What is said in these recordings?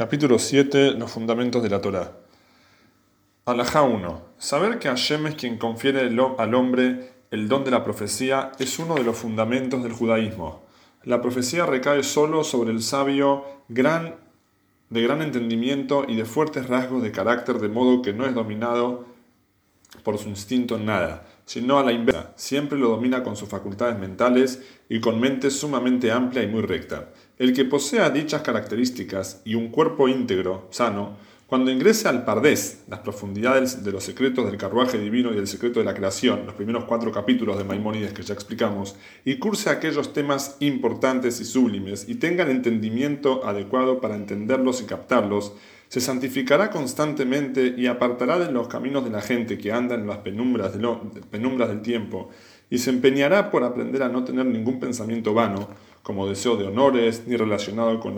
Capítulo 7. Los fundamentos de la Torá. Alajá 1. Saber que Hashem es quien confiere al hombre el don de la profecía es uno de los fundamentos del judaísmo. La profecía recae solo sobre el sabio gran, de gran entendimiento y de fuertes rasgos de carácter, de modo que no es dominado por su instinto en nada, sino a la inversa. Siempre lo domina con sus facultades mentales y con mente sumamente amplia y muy recta. El que posea dichas características y un cuerpo íntegro, sano, cuando ingrese al Pardés, las profundidades de los secretos del carruaje divino y del secreto de la creación, los primeros cuatro capítulos de Maimónides que ya explicamos, y curse aquellos temas importantes y sublimes, y tenga el entendimiento adecuado para entenderlos y captarlos, se santificará constantemente y apartará de los caminos de la gente que anda en las penumbras, penumbras del tiempo, y se empeñará por aprender a no tener ningún pensamiento vano, como deseo de honores, ni relacionado con,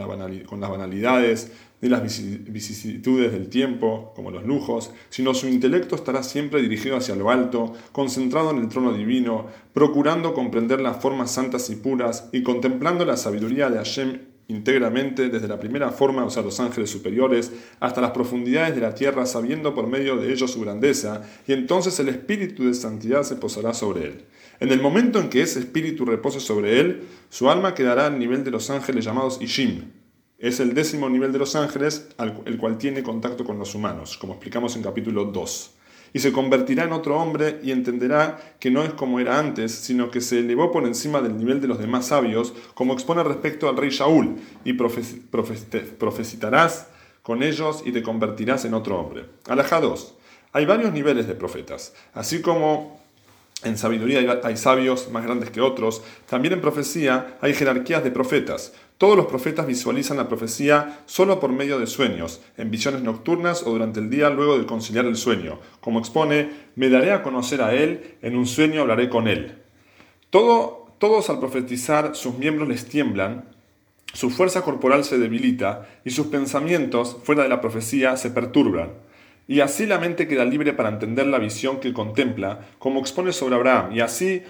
con las banalidades, ni las vicisitudes del tiempo, como los lujos, sino su intelecto estará siempre dirigido hacia lo alto, concentrado en el trono divino, procurando comprender las formas santas y puras y contemplando la sabiduría de Hashem íntegramente desde la primera forma, o sea, los ángeles superiores, hasta las profundidades de la tierra, sabiendo por medio de ellos su grandeza, y entonces el espíritu de santidad se posará sobre él. En el momento en que ese espíritu repose sobre él, su alma quedará al nivel de los ángeles llamados Ishim. Es el décimo nivel de los ángeles, el cual tiene contacto con los humanos, como explicamos en capítulo 2 y se convertirá en otro hombre y entenderá que no es como era antes, sino que se elevó por encima del nivel de los demás sabios, como expone respecto al rey Shaul, y profecitarás con ellos y te convertirás en otro hombre. Alajá 2. Hay varios niveles de profetas, así como en sabiduría hay sabios más grandes que otros, también en profecía hay jerarquías de profetas. Todos los profetas visualizan la profecía solo por medio de sueños, en visiones nocturnas o durante el día luego de conciliar el sueño. Como expone, me daré a conocer a él, en un sueño hablaré con él. Todo, todos al profetizar sus miembros les tiemblan, su fuerza corporal se debilita y sus pensamientos, fuera de la profecía, se perturban. Y así la mente queda libre para entender la visión que contempla, como expone sobre Abraham, y así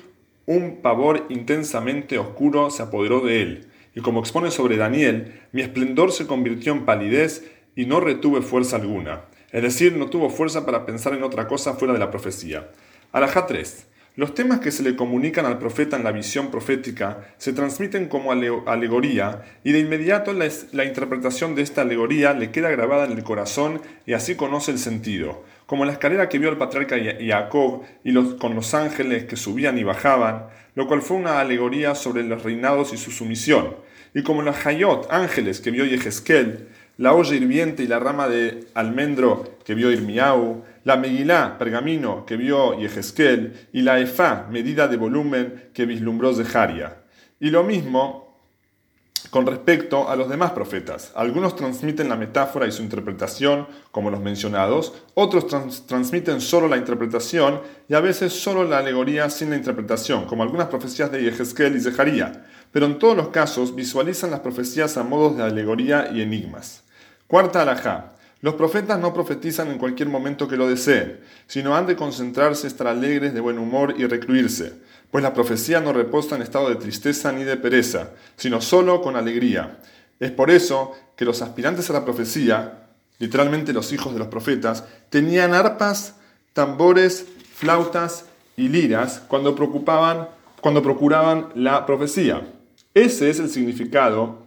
un pavor intensamente oscuro se apoderó de él y como expone sobre Daniel, mi esplendor se convirtió en palidez y no retuve fuerza alguna. Es decir, no tuvo fuerza para pensar en otra cosa fuera de la profecía. Alajá 3. Los temas que se le comunican al profeta en la visión profética se transmiten como alegoría y de inmediato la, interpretación de esta alegoría le queda grabada en el corazón y así conoce el sentido, como la escalera que vio el patriarca Jacob y los, con los ángeles que subían y bajaban, lo cual fue una alegoría sobre los reinados y su sumisión, y como la Hayot, ángeles que vio Yehezkel, la olla hirviente y la rama de almendro que vio Irmiau, la Megilá, pergamino, que vio Yehezkel, y la Efá, medida de volumen, que vislumbró Zeharia. Y lo mismo con respecto a los demás profetas. Algunos transmiten la metáfora y su interpretación, como los mencionados, otros transmiten solo la interpretación y a veces solo la alegoría sin la interpretación, como algunas profecías de Yehezkel y Zeharia. Pero en todos los casos visualizan las profecías a modos de alegoría y enigmas. Cuarta alajá. Los profetas no profetizan en cualquier momento que lo deseen, sino han de concentrarse, estar alegres, de buen humor y recluirse, pues la profecía no reposa en estado de tristeza ni de pereza, sino solo con alegría. Es por eso que los aspirantes a la profecía, literalmente los hijos de los profetas, tenían arpas, tambores, flautas y liras cuando, procuraban la profecía. Ese es el significado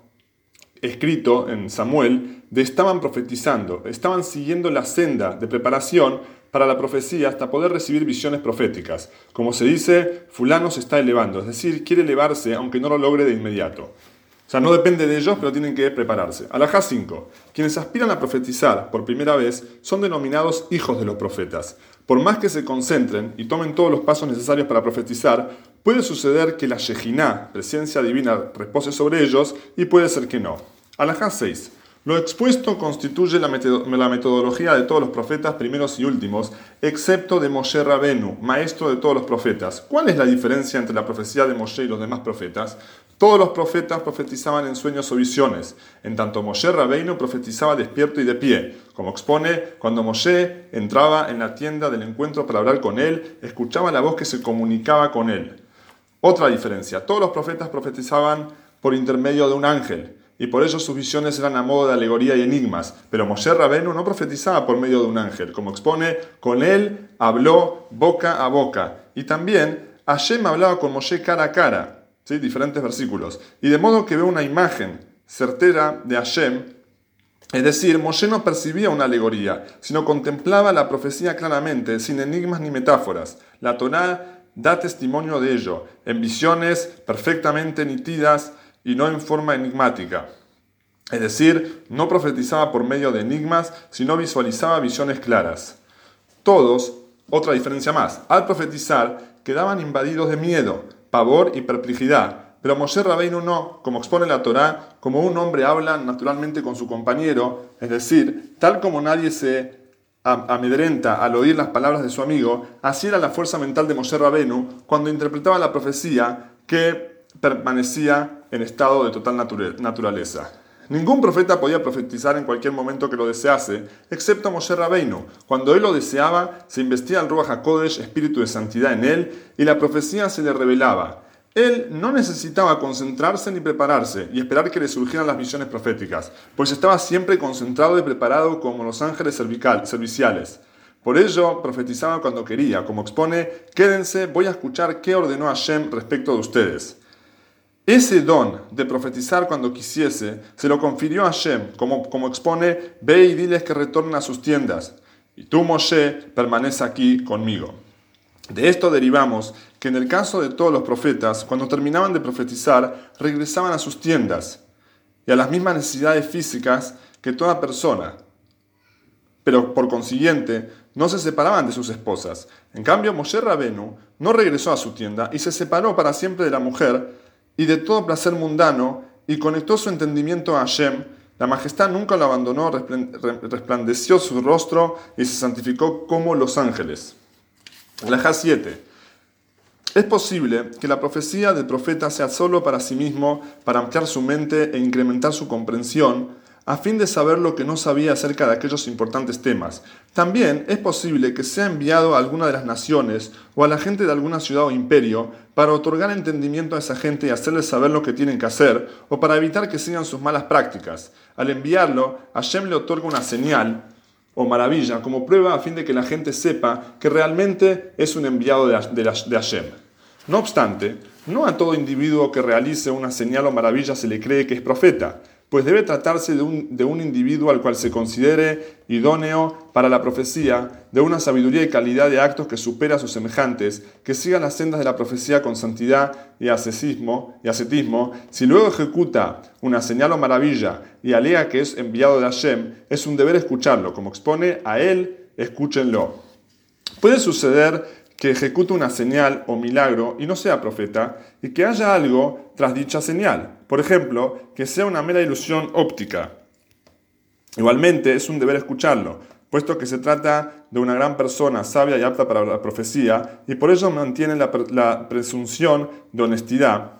escrito en Samuel de estaban profetizando, estaban siguiendo la senda de preparación para la profecía hasta poder recibir visiones proféticas. Como se dice, fulano se está elevando, es decir, quiere elevarse aunque no lo logre de inmediato. O sea, no depende de ellos, pero tienen que prepararse. Alajá 5. Quienes aspiran a profetizar por primera vez son denominados hijos de los profetas. Por más que se concentren y tomen todos los pasos necesarios para profetizar, puede suceder que la Shejinah, presencia divina, repose sobre ellos y puede ser que no. Alajá 6. Lo expuesto constituye la, metodología de todos los profetas primeros y últimos, excepto de Moshe Rabenu, maestro de todos los profetas. ¿Cuál es la diferencia entre la profecía de Moshe y los demás profetas? Todos los profetas profetizaban en sueños o visiones, en tanto Moshe Rabenu profetizaba despierto y de pie. Como expone, cuando Moshe entraba en la tienda del encuentro para hablar con él, escuchaba la voz que se comunicaba con él. Otra diferencia, todos los profetas profetizaban por intermedio de un ángel y por ello sus visiones eran a modo de alegoría y enigmas. Pero Moshe Rabenu no profetizaba por medio de un ángel, como expone, con él habló boca a boca. Y también Hashem hablaba con Moshe cara a cara, ¿sí? diferentes versículos. Y de modo que ve una imagen certera de Hashem, es decir, Moshe no percibía una alegoría, sino contemplaba la profecía claramente, sin enigmas ni metáforas. La Torá da testimonio de ello, en visiones perfectamente nítidas y no en forma enigmática. Es decir, no profetizaba por medio de enigmas, sino visualizaba visiones claras. Todos, otra diferencia más, al profetizar quedaban invadidos de miedo, pavor y perplejidad, pero Moshe Rabbeinu no, como expone la Torá, como un hombre habla naturalmente con su compañero, es decir, tal como nadie se amedrenta al oír las palabras de su amigo, así era la fuerza mental de Moshe Rabbeinu cuando interpretaba la profecía que permanecía en estado de total naturaleza. Ningún profeta podía profetizar en cualquier momento que lo desease, excepto Moshe Rabbeinu. Cuando él lo deseaba, se investiga el Ruach HaKodesh, espíritu de santidad en él, y la profecía se le revelaba. Él no necesitaba concentrarse ni prepararse y esperar que le surgieran las visiones proféticas, pues estaba siempre concentrado y preparado como los ángeles serviciales. Por ello, profetizaba cuando quería, como expone, quédense, voy a escuchar qué ordenó Hashem respecto de ustedes. Ese don de profetizar cuando quisiese se lo confirió a Hashem, como, como expone, ve y diles que retornen a sus tiendas, y tú, Moshe, permanece aquí conmigo. De esto derivamos que en el caso de todos los profetas, cuando terminaban de profetizar, regresaban a sus tiendas y a las mismas necesidades físicas que toda persona, pero por consiguiente no se separaban de sus esposas. En cambio, Moshe Rabenu no regresó a su tienda y se separó para siempre de la mujer, y de todo placer mundano y conectó su entendimiento a Hashem. La majestad nunca lo abandonó, resplandeció su rostro y se santificó como los ángeles. La 7. Es posible que la profecía del profeta sea solo para sí mismo, para ampliar su mente e incrementar su comprensión, a fin de saber lo que no sabía acerca de aquellos importantes temas. También es posible que sea enviado a alguna de las naciones o a la gente de alguna ciudad o imperio para otorgar entendimiento a esa gente y hacerles saber lo que tienen que hacer o para evitar que sigan sus malas prácticas. Al enviarlo, Hashem le otorga una señal o maravilla como prueba a fin de que la gente sepa que realmente es un enviado de, Hashem. No obstante, no a todo individuo que realice una señal o maravilla se le cree que es profeta pues debe tratarse de un, de un, individuo al cual se considere idóneo para la profecía, de una sabiduría y calidad de actos que supera a sus semejantes, que siga las sendas de la profecía con santidad y ascetismo, y ascetismo. Si luego ejecuta una señal o maravilla y alega que es enviado de Hashem, es un deber escucharlo, como expone a él, escúchenlo. Puede suceder que ejecute una señal o milagro y no sea profeta, y que haya algo tras dicha señal. Por ejemplo, que sea una mera ilusión óptica. Igualmente es un deber escucharlo, puesto que se trata de una gran persona sabia y apta para la profecía, y por ello mantiene la, la presunción de honestidad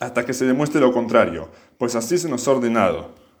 hasta que se demuestre lo contrario, pues así se nos ha ordenado.